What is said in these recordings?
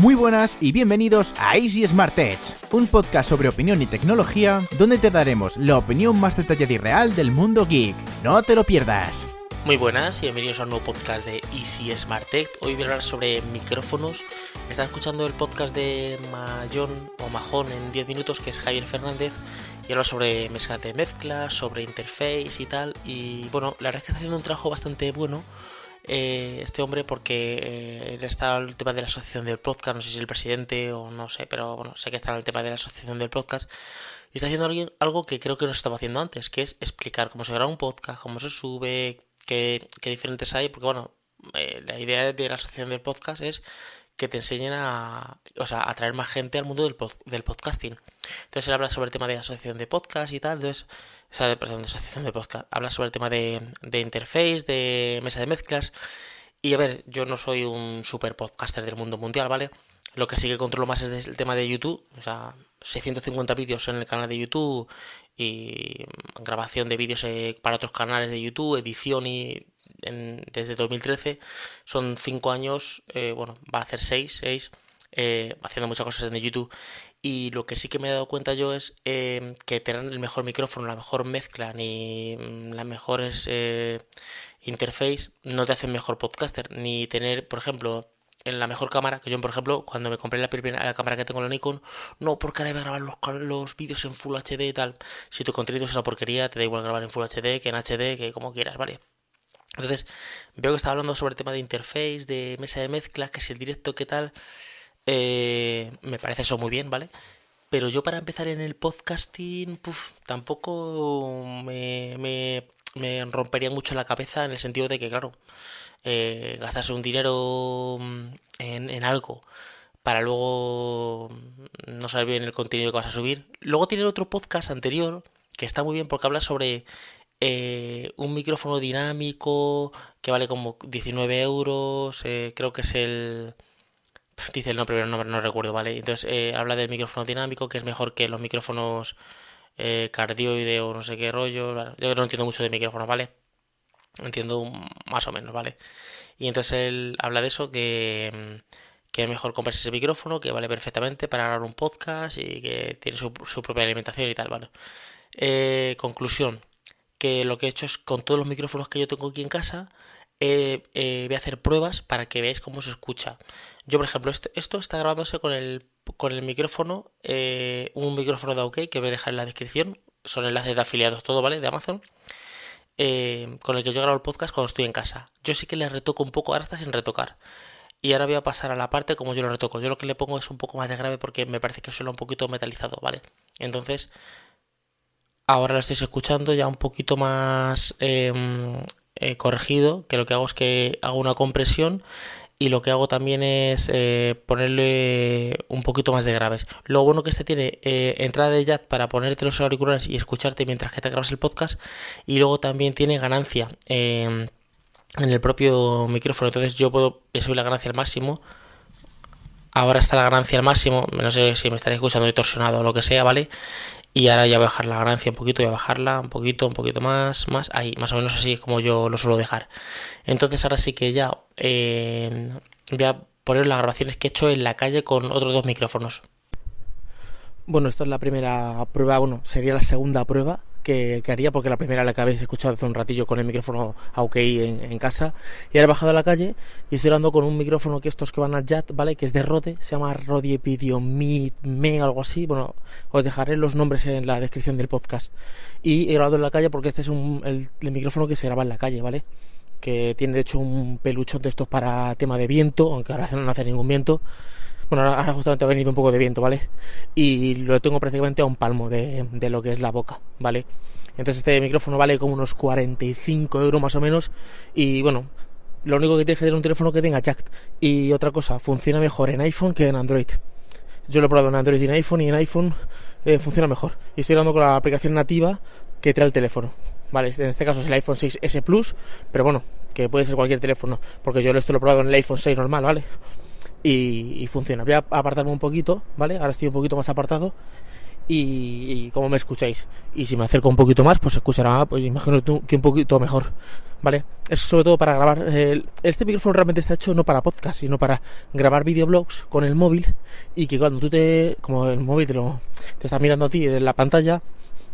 Muy buenas y bienvenidos a Easy Smart Edge, un podcast sobre opinión y tecnología donde te daremos la opinión más detallada y real del mundo geek. No te lo pierdas. Muy buenas y bienvenidos a un nuevo podcast de Easy Smart Tech. Hoy voy a hablar sobre micrófonos. Están escuchando el podcast de Mayón o Majón en 10 minutos, que es Javier Fernández, y habla sobre mezcla de mezcla, sobre interface y tal. Y bueno, la verdad es que está haciendo un trabajo bastante bueno. Eh, este hombre porque eh, él está el tema de la asociación del podcast, no sé si es el presidente o no sé, pero bueno, sé que está en el tema de la asociación del podcast y está haciendo algo que creo que no estaba haciendo antes, que es explicar cómo se graba un podcast, cómo se sube, qué, diferentes hay, porque bueno, eh, la idea de la asociación del podcast es que te enseñen a, o sea, a traer más gente al mundo del, podcasting. Entonces él habla sobre el tema de asociación de podcast y tal, entonces, o sea, de, asociación de podcast, habla sobre el tema de, interface, de mesa de mezclas. Y a ver, yo no soy un super podcaster del mundo mundial, ¿vale? Lo que sí que controlo más es el tema de YouTube, o sea, 650 vídeos en el canal de YouTube y grabación de vídeos eh, para otros canales de YouTube, edición y desde 2013 son 5 años, eh, bueno, va a hacer 6, 6 eh, haciendo muchas cosas en YouTube y lo que sí que me he dado cuenta yo es que tener el mejor micrófono, la mejor mezcla ni mm, las mejores interface no te hacen mejor podcaster, ni tener, por ejemplo, en la mejor cámara, que yo por ejemplo, cuando me compré la primera la cámara que tengo la Nikon, no porque ahora voy a grabar los, los vídeos en Full HD y tal. Si tu contenido es una porquería, te da igual grabar en Full HD que en HD, que como quieras, ¿vale? Entonces, veo que está hablando sobre el tema de interface, de mesa de mezcla, que si el directo, qué tal. Eh, me parece eso muy bien, ¿vale? Pero yo para empezar en el podcasting, puf, tampoco me, me, me rompería mucho la cabeza en el sentido de que, claro, eh, gastarse un dinero mm, en, algo para luego no saber bien el contenido que vas a subir. Luego tiene otro podcast anterior que está muy bien porque habla sobre eh, un micrófono dinámico que vale como 19 euros, eh, creo que es el... Dice el nombre, no, no recuerdo, ¿vale? Entonces habla del micrófono dinámico que es mejor que los micrófonos cardioide o no sé qué rollo. Yo no entiendo mucho de micrófonos, ¿vale? Entiendo más o menos, ¿vale? Y entonces él habla de eso, que, que es mejor comprarse ese micrófono, que vale perfectamente para grabar un podcast y que tiene su, propia alimentación y tal, ¿vale? Eh, conclusión, que lo que he hecho es con todos los micrófonos que yo tengo aquí en casa, eh, eh, voy a hacer pruebas para que veáis cómo se escucha. Yo, por ejemplo, esto, esto está grabándose con el, con el micrófono, un micrófono de OK que voy a dejar en la descripción, son enlaces de afiliados, todo, ¿vale? De Amazon. Eh, con el que yo grabo el podcast cuando estoy en casa. Yo sí que le retoco un poco, ahora está sin retocar. Y ahora voy a pasar a la parte como yo lo retoco. Yo lo que le pongo es un poco más de grave porque me parece que suena un poquito metalizado, ¿vale? Entonces, ahora lo estáis escuchando ya un poquito más em, eh, corregido, que lo que hago es que hago una compresión y lo que hago también es eh, ponerle un poquito más de graves. Lo bueno que este tiene eh, entrada de jack para ponerte los auriculares y escucharte mientras que te grabas el podcast y luego también tiene ganancia em, en el propio micrófono. Entonces yo puedo subir la ganancia al máximo. Ahora está la ganancia al máximo. No sé si me estaréis escuchando distorsionado o lo que sea, ¿vale? Y ahora ya voy a bajar la ganancia un poquito, voy a bajarla un poquito, un poquito más, más, ahí, más o menos así es como yo lo suelo dejar. Entonces ahora sí que ya eh, voy a poner las grabaciones que he hecho en la calle con otros dos micrófonos. Bueno, esto es la primera prueba, bueno, sería la segunda prueba que, haría, porque la primera la que habéis escuchado hace un ratillo con el micrófono a en, en, casa, y ahora he bajado a la calle y estoy hablando con un micrófono que estos que van al JAT, ¿vale? Que es de Rode, se llama Rode Epidio Me, algo así, bueno, os dejaré los nombres en la descripción del podcast. Y he grabado en la calle porque este es un, el, micrófono que se graba en la calle, ¿vale? Que tiene de hecho un peluchón de estos para tema de viento, aunque ahora no hace ningún viento. Bueno, ahora justamente ha venido un poco de viento, ¿vale? Y lo tengo prácticamente a un palmo de, lo que es la boca, ¿vale? Entonces este micrófono vale como unos 45 euros más o menos. Y bueno, lo único que tienes que tener un teléfono que tenga jack. Y otra cosa, funciona mejor en iPhone que en Android. Yo lo he probado en Android y en iPhone y en iPhone eh, funciona mejor. Y estoy hablando con la aplicación nativa que trae el teléfono. Vale, en este caso es el iPhone 6S Plus, pero bueno, que puede ser cualquier teléfono, porque yo esto lo he probado en el iPhone 6 normal, ¿vale? Y, funciona. Voy a apartarme un poquito, ¿vale? Ahora estoy un poquito más apartado y, como me escucháis. Y si me acerco un poquito más, pues escuchará, pues imagino que un poquito mejor. ¿vale? Es sobre todo para grabar. eh, este micrófono realmente está hecho no para podcast, sino para grabar videoblogs con el móvil y que cuando tú te. Como el móvil te, lo, te está mirando a ti en la pantalla,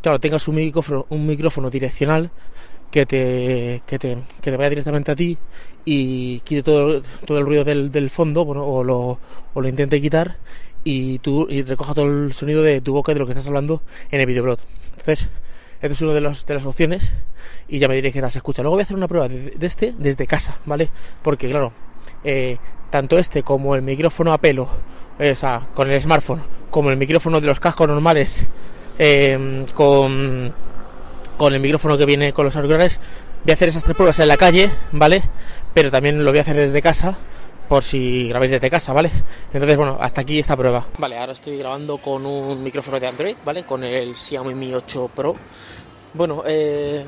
claro, tengas un micrófono, un micrófono direccional que te, que te, que te vaya directamente a ti y quite todo, todo el ruido del, del fondo, bueno, o lo, o lo intente quitar y tú y recoja todo el sonido de tu boca de lo que estás hablando en el videoblog. Entonces, esta es una de, los, de las opciones y ya me diré qué tal se escucha. Luego voy a hacer una prueba de, de este desde casa, ¿vale? Porque claro, eh, tanto este como el micrófono a pelo, eh, o sea, con el smartphone, como el micrófono de los cascos normales, eh, con, con el micrófono que viene con los auriculares, voy a hacer esas tres pruebas en la calle, ¿vale? Pero también lo voy a hacer desde casa por si grabáis desde casa, ¿vale? Entonces, bueno, hasta aquí esta prueba. Vale, ahora estoy grabando con un micrófono de Android, ¿vale? Con el Xiaomi Mi 8 Pro. Bueno, eh,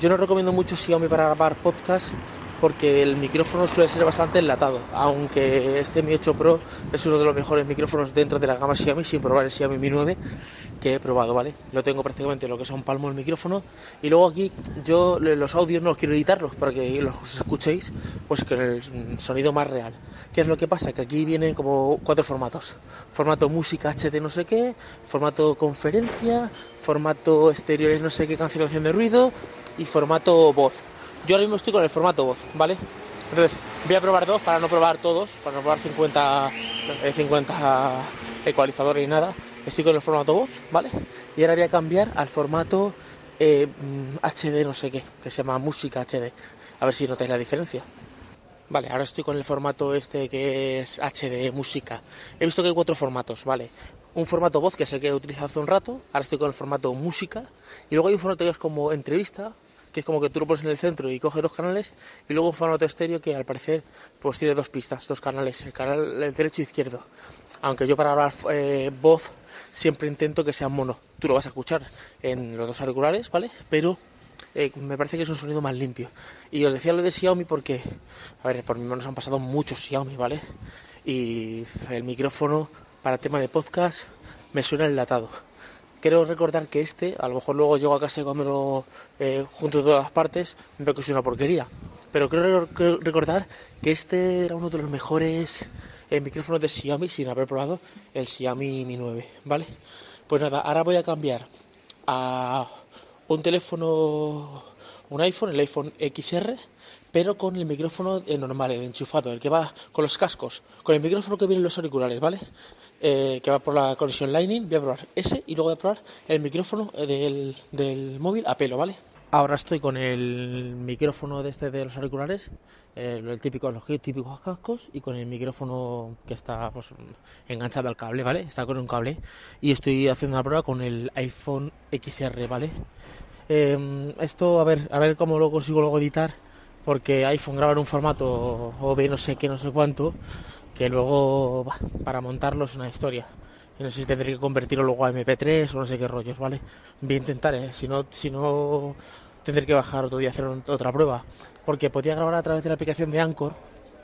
yo no recomiendo mucho Xiaomi para grabar podcast porque el micrófono suele ser bastante enlatado, aunque este Mi 8 Pro es uno de los mejores micrófonos dentro de la gama Xiaomi, sin probar el Xiaomi Mi 9 que he probado, ¿vale? Lo tengo prácticamente lo que es un palmo el micrófono y luego aquí yo los audios no los quiero editarlos para que los escuchéis pues con el sonido más real. ¿Qué es lo que pasa? Que aquí vienen como cuatro formatos. Formato música HD no sé qué, formato conferencia, formato exteriores no sé qué cancelación de ruido y formato voz. Yo ahora mismo estoy con el formato voz, ¿vale? Entonces voy a probar dos para no probar todos, para no probar 50, eh, 50 ecualizadores y nada. Estoy con el formato voz, ¿vale? Y ahora voy a cambiar al formato eh, HD no sé qué, que se llama música HD. A ver si notáis la diferencia. Vale, ahora estoy con el formato este que es HD música. He visto que hay cuatro formatos, ¿vale? Un formato voz, que es el que he utilizado hace un rato. Ahora estoy con el formato música. Y luego hay un formato que es como entrevista, es como que tú lo pones en el centro y coge dos canales. Y luego un formato estéreo que al parecer pues tiene dos pistas, dos canales, el canal derecho e izquierdo. Aunque yo para hablar eh, voz siempre intento que sea mono. Tú lo vas a escuchar en los dos auriculares, ¿vale? Pero eh, me parece que es un sonido más limpio. Y os decía lo de Xiaomi porque, a ver, por mi manos han pasado muchos Xiaomi, ¿vale? Y el micrófono para tema de podcast me suena enlatado. Quiero recordar que este, a lo mejor luego llego a casa y cuando lo eh, junto todas las partes, veo que es una porquería. Pero creo recordar que este era uno de los mejores eh, micrófonos de Xiaomi sin haber probado el Xiaomi Mi 9, ¿vale? Pues nada, ahora voy a cambiar a un teléfono, un iPhone, el iPhone XR, pero con el micrófono eh, normal, el enchufado, el que va con los cascos, con el micrófono que viene en los auriculares, ¿vale? Eh, que va por la conexión Lightning, voy a probar ese y luego voy a probar el micrófono eh, del, del móvil a pelo, ¿vale? Ahora estoy con el micrófono de este de los auriculares, eh, el típico, los típicos cascos y con el micrófono que está pues, enganchado al cable, ¿vale? Está con un cable y estoy haciendo una prueba con el iPhone XR, ¿vale? Eh, esto a ver, a ver cómo lo consigo luego editar, porque iPhone graba en un formato OB no sé qué, no sé cuánto, que luego bah, para montarlo es una historia. Y no sé si tendré que convertirlo luego a MP3 o no sé qué rollos, ¿vale? Voy a intentar, ¿eh? Si no, si no tendré que bajar otro día a hacer otra prueba. Porque podía grabar a través de la aplicación de Anchor,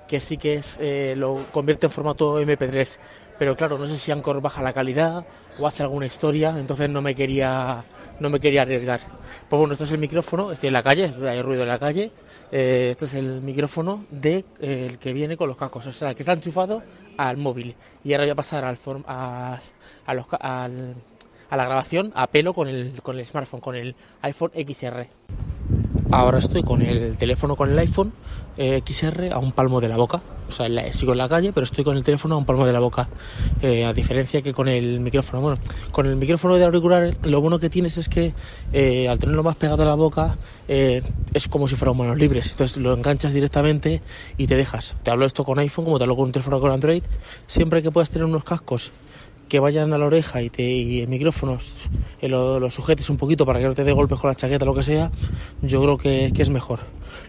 que sí que es eh, lo convierte en formato MP3. Pero claro, no sé si Anchor baja la calidad o hace alguna historia, entonces no me quería no me quería arriesgar. Pues bueno, este es el micrófono, estoy en la calle, hay ruido en la calle. Eh, este es el micrófono de eh, que viene con los cascos, o sea, que está enchufado al móvil. Y ahora voy a pasar al, form, a, a, los, al a la grabación a pelo con el, con el smartphone, con el iPhone XR. Ahora estoy con el teléfono con el iPhone eh, XR a un palmo de la boca. O sea, sigo en la calle, pero estoy con el teléfono a un palmo de la boca. Eh, a diferencia que con el micrófono. Bueno, con el micrófono de auricular lo bueno que tienes es que eh, al tenerlo más pegado a la boca es como si fueran manos libres. Entonces lo enganchas directamente y te dejas. Te hablo esto con iPhone como te hablo con un teléfono con Android. Siempre que puedas tener unos cascos que vayan a la oreja y, te, y el micrófono eh, lo, lo, sujetes un poquito para que no te dé golpes con la chaqueta lo que sea, yo creo que, que, es mejor.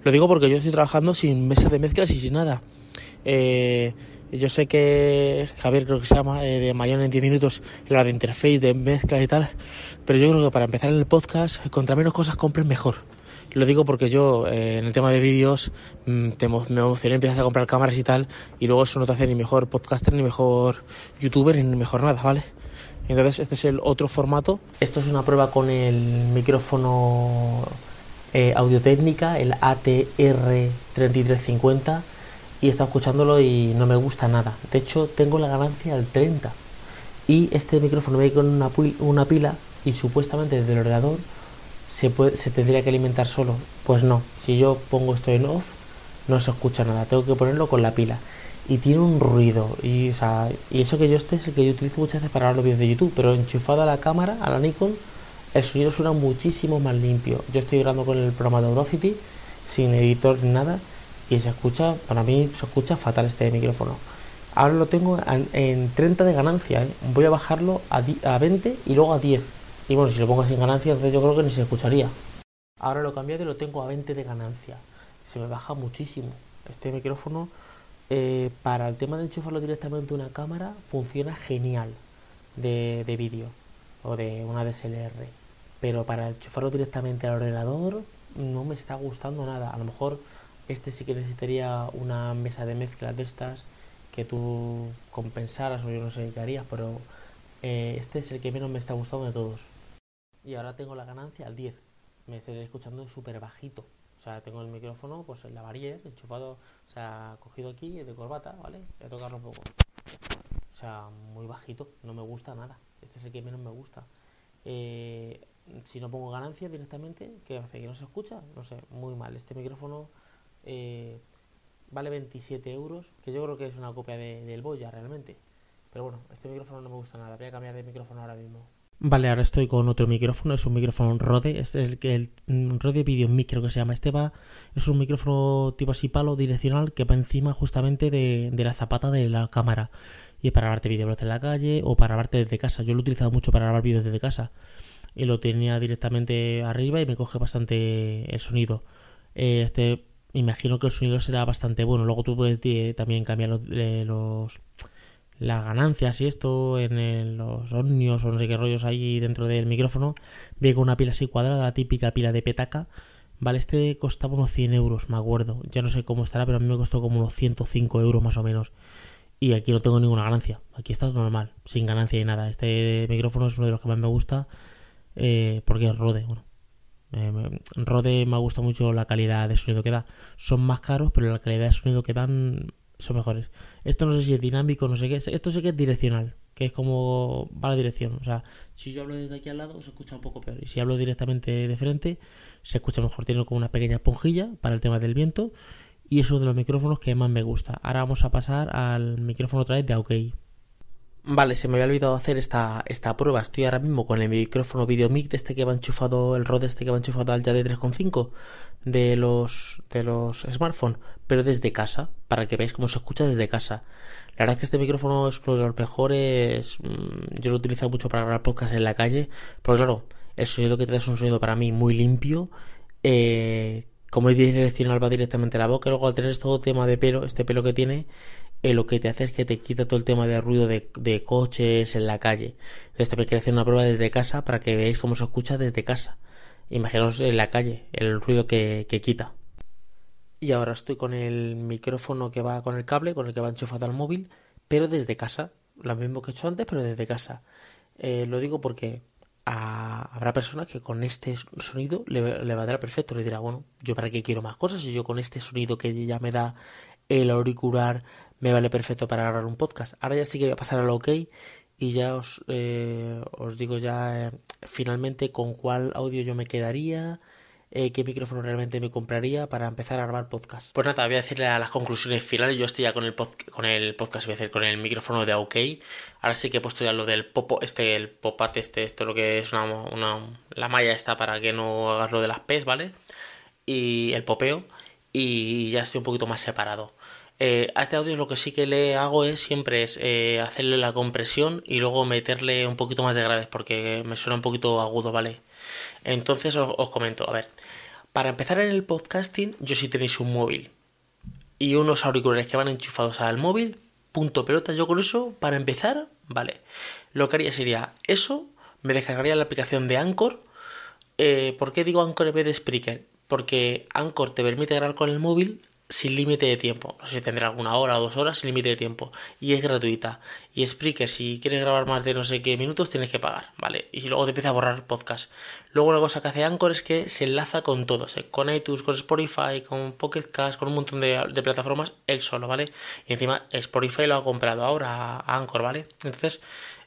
Lo digo porque yo estoy trabajando sin mesa de mezclas y sin nada. Eh, yo sé que Javier creo que se llama eh, de Mayón en 10 minutos la de interface, de mezcla y tal, pero yo creo que para empezar en el podcast, contra menos cosas compres mejor. Lo digo porque yo en el tema de vídeos mmm, te, me emocioné, empiezas a comprar cámaras y tal, y luego eso no te hace ni mejor podcaster, ni mejor youtuber, ni mejor nada, ¿vale? Entonces este es el otro formato. Esto es una prueba con el micrófono eh, Audio Técnica, el ATR3350, y he estado escuchándolo y no me gusta nada. De hecho, tengo la ganancia al 30. Y este micrófono viene con una, una pila y supuestamente desde el ordenador se, puede, se tendría que alimentar solo. Pues no, si yo pongo esto en off, no se escucha nada. Tengo que ponerlo con la pila. Y tiene un ruido. Y, o sea, y eso que yo este es el que yo utilizo muchas veces para los vídeos de YouTube. Pero enchufado a la cámara, a la Nikon, el sonido suena muchísimo más limpio. Yo estoy grabando con el programa de Audacity, sin editor ni nada, y se escucha, para mí se escucha fatal este micrófono. Ahora lo tengo en, 30 de ganancia, ¿eh? voy a bajarlo a, a 20 y luego a 10. Y bueno, si lo pongo sin ganancia, entonces yo creo que ni se escucharía. Ahora lo he cambiado y lo tengo a 20 de ganancia. Se me baja muchísimo. Este micrófono, eh, para el tema de enchufarlo directamente a una cámara, funciona genial de, de vídeo o de una DSLR pero para enchufarlo directamente al ordenador no me está gustando nada. A lo mejor este sí que necesitaría una mesa de mezcla de estas que tú compensaras o yo no sé qué harías, pero eh, este es el que menos me está gustando de todos. Y ahora tengo la ganancia al 10. Me estoy escuchando súper bajito. O sea, tengo el micrófono pues en la varilla, enchufado, o sea, cogido aquí de corbata, ¿vale? Voy a tocarlo un poco. O sea, muy bajito, no me gusta nada. Este es el que menos me gusta. Eh, si no pongo ganancia directamente, ¿qué hace? ¿Que no se escucha? No sé, muy mal. Este micrófono eh, vale 27 euros, que yo creo que es una copia del Boya realmente. Pero bueno, este micrófono no me gusta nada. Voy a cambiar de micrófono ahora mismo. Vale, ahora estoy con otro micrófono, es un micrófono Rode, es el que el, Rode Video Micro que se llama. Este va, es un micrófono tipo así palo direccional que va encima justamente de, de la zapata de la cámara. Y es para grabarte vídeos en la calle o para grabarte desde casa. Yo lo he utilizado mucho para grabar vídeos desde casa y lo tenía directamente arriba y me coge bastante el sonido. Eh, este, imagino que el sonido será bastante bueno. Luego tú puedes eh, también cambiar los, eh, los, las ganancias y esto en los omnios o no sé qué rollos hay dentro del micrófono. Viene con una pila así cuadrada, la típica pila de petaca. Vale, este costaba unos 100 euros, me acuerdo. Ya no sé cómo estará, pero a mí me costó como unos 105 euros más o menos. Y aquí no tengo ninguna ganancia. Aquí está normal, sin ganancia y nada. Este micrófono es uno de los que más me gusta eh, porque es Rode. Bueno, eh, Rode me gusta mucho la calidad de sonido que da. Son más caros, pero la calidad de sonido que dan son mejores. Esto no sé si es dinámico, no sé qué. Esto sé que es direccional, que es como va la dirección. O sea, si yo hablo desde aquí al lado, se escucha un poco peor. Y si hablo directamente de frente, se escucha mejor. Tiene como una pequeña esponjilla para el tema del viento. Y es uno de los micrófonos que más me gusta. Ahora vamos a pasar al micrófono otra vez de OK. Vale, se me había olvidado hacer esta, esta prueba. Estoy ahora mismo con el micrófono VideoMic de este que va enchufado, el Rode este que va enchufado al ya de 3.5 de los, de los smartphones, pero desde casa, para que veáis cómo se escucha desde casa. La verdad es que este micrófono es uno de los mejores. Mm, yo lo utilizo mucho para grabar podcast en la calle, porque claro, el sonido que te da es un sonido para mí muy limpio. Eh, como es direccional va directamente a la boca, luego al tener todo tema de pelo, este pelo que tiene, eh, lo que te hace es que te quita todo el tema de ruido de, coches en la calle. Entonces también quiero hacer una prueba desde casa para que veáis cómo se escucha desde casa. Imaginaos en la calle el ruido que, quita. Y ahora estoy con el micrófono que va con el cable, con el que va enchufado al móvil, pero desde casa. Lo mismo que he hecho antes, pero desde casa. Eh, lo digo porque habrá personas que con este sonido le, le va a dar perfecto. Le dirá, bueno, yo para qué quiero más cosas y yo con este sonido que ya me da el auricular me vale perfecto para grabar un podcast. Ahora ya sí que voy a pasar al OK y ya os, eh, os digo ya eh, finalmente con cuál audio yo me quedaría, eh, qué micrófono realmente me compraría para empezar a grabar podcast. Pues nada, voy a decirle a las conclusiones finales. Yo estoy ya con el, con el podcast, voy a con el micrófono de OK. Ahora sí que he puesto ya lo del popo, este, el popate, este, esto lo que es una, una, la malla está para que no hagas lo de las P's, ¿vale? Y el popeo. Y ya estoy un poquito más separado. Eh, a este audio lo que sí que le hago es siempre es eh, hacerle la compresión y luego meterle un poquito más de graves porque me suena un poquito agudo, ¿vale? Entonces os, comento, a ver, para empezar en el podcasting, yo si tenéis un móvil y unos auriculares que van enchufados al móvil, punto pelota, yo con eso, para empezar, vale. Lo que haría sería eso, me descargaría la aplicación de Anchor. Eh, ¿Por qué digo Anchor en vez de Spreaker? Porque Anchor te permite grabar con el móvil sin límite de tiempo. No sé si tendrá alguna hora o dos horas sin límite de tiempo. Y es gratuita. Y Spreaker, si quieres grabar más de no sé qué minutos, tienes que pagar, ¿vale? Y luego te empieza a borrar podcast. Luego una cosa que hace Anchor es que se enlaza con todos, con iTunes, con Spotify, con Pocket Cast, con un montón de, plataformas, él solo, ¿vale? Y encima Spotify lo ha comprado ahora a Anchor, ¿vale? Entonces,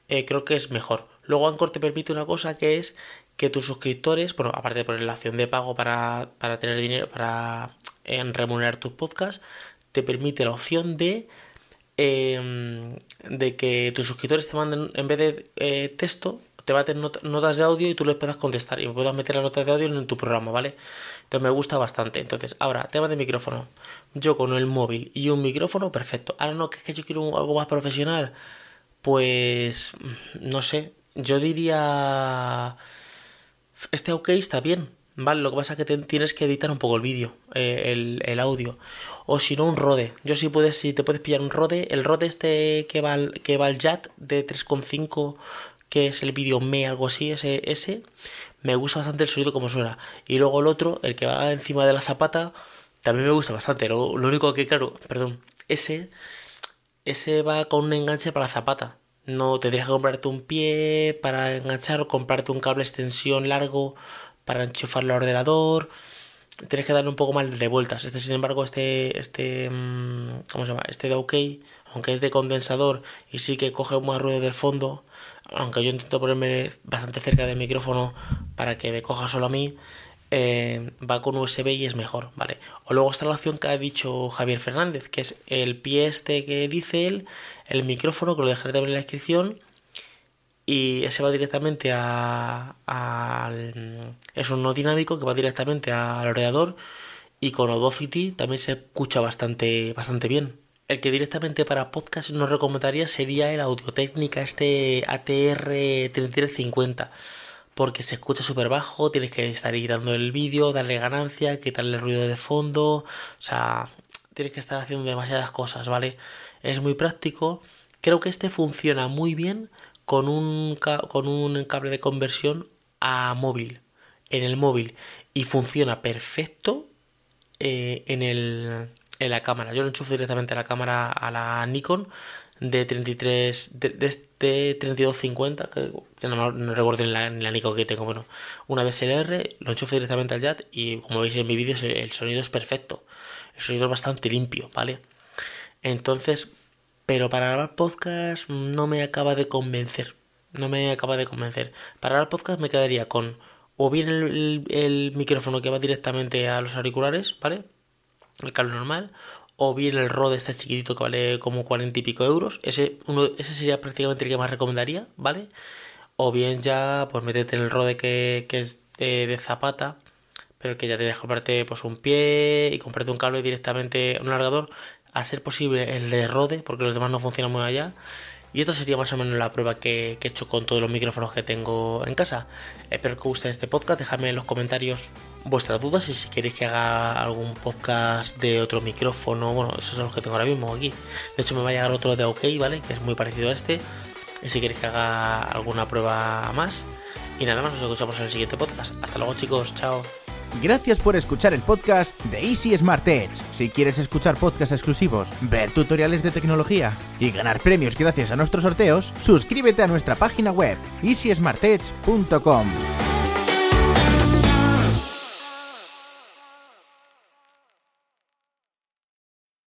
eh, creo que es mejor. Luego Anchor te permite una cosa que es que tus suscriptores, bueno, aparte de poner la acción de pago para, para tener dinero, para en remunerar tus podcasts, te permite la opción de, em, de que tus suscriptores te manden, en vez de eh, texto, te a tener notas de audio y tú les puedas contestar y puedas meter las notas de audio en tu programa, ¿vale? Entonces me gusta bastante. Entonces, ahora, tema de micrófono. Yo con el móvil y un micrófono, perfecto. Ahora no, que es que yo quiero algo más profesional. Pues, no sé, yo diría... Este OK está bien, Vale, lo que pasa es que tienes que editar un poco el vídeo, eh, el, audio. O si no, un Rode. Yo si puedes, si te puedes pillar un Rode, el Rode este que va al, que va al JAT de 3.5, que es el vídeo me, algo así, ese, ese, me gusta bastante el sonido como suena. Y luego el otro, el que va encima de la zapata, también me gusta bastante. Lo, lo único que, claro, perdón, ese, ese va con un enganche para la zapata. No tendrías que comprarte un pie para enganchar o comprarte un cable extensión largo para enchufarlo al ordenador. Tienes que darle un poco más de vueltas. Este, sin embargo, este, este, mm, ¿cómo se llama? Este de OK, aunque es de condensador y sí que coge más ruido del fondo, aunque yo intento ponerme bastante cerca del micrófono para que me coja solo a mí, eh, va con USB y es mejor, ¿vale? O luego está la opción que ha dicho Javier Fernández, que es el pie este que dice él, el micrófono, que lo dejaré también en la descripción, y ese va directamente a, al... es un no dinámico que va directamente al ordenador y con Audacity también se escucha bastante, bastante bien. El que directamente para podcast nos recomendaría sería el Audio Técnica, este ATR 3350 porque se escucha súper bajo, tienes que estar editando el vídeo, darle ganancia, quitarle ruido de fondo, o sea, tienes que estar haciendo demasiadas cosas, ¿vale? Es muy práctico, creo que este funciona muy bien con un, con un cable de conversión a móvil, en el móvil, y funciona perfecto eh, en, el, en la cámara. Yo lo enchufo directamente a la cámara, a la Nikon de 33, de, de, este 3250, que no, recuerdo en la, la, Nikon que tengo, bueno, una DSLR, lo enchufo directamente al JAT y como veis en mi vídeo el sonido es perfecto, el sonido es bastante limpio, ¿vale? Entonces, pero para grabar podcast no me acaba de convencer. No me acaba de convencer. Para grabar podcast me quedaría con o bien el, micrófono que va directamente a los auriculares, ¿vale? El cable normal. O bien el Rode este chiquitito que vale como 40 y pico euros. Ese, uno, ese sería prácticamente el que más recomendaría, ¿vale? O bien ya, pues métete en el Rode que, es de, zapata. Pero que ya tienes que comprarte pues un pie y comprarte un cable directamente, un largador a ser posible el de Rode, porque los demás no funcionan muy allá. Y esto sería más o menos la prueba que, he hecho con todos los micrófonos que tengo en casa. Espero que os guste este podcast. Dejadme en los comentarios vuestras dudas y si queréis que haga algún podcast de otro micrófono. Bueno, esos son los que tengo ahora mismo aquí. De hecho, me va a llegar otro de OK, ¿vale? Que es muy parecido a este. Y si queréis que haga alguna prueba más. Y nada más, nos escuchamos en el siguiente podcast. Hasta luego, chicos. Chao. Gracias por escuchar el podcast de Easy Smart Edge. Si quieres escuchar podcasts exclusivos, ver tutoriales de tecnología y ganar premios gracias a nuestros sorteos, suscríbete a nuestra página web easysmartedge.com.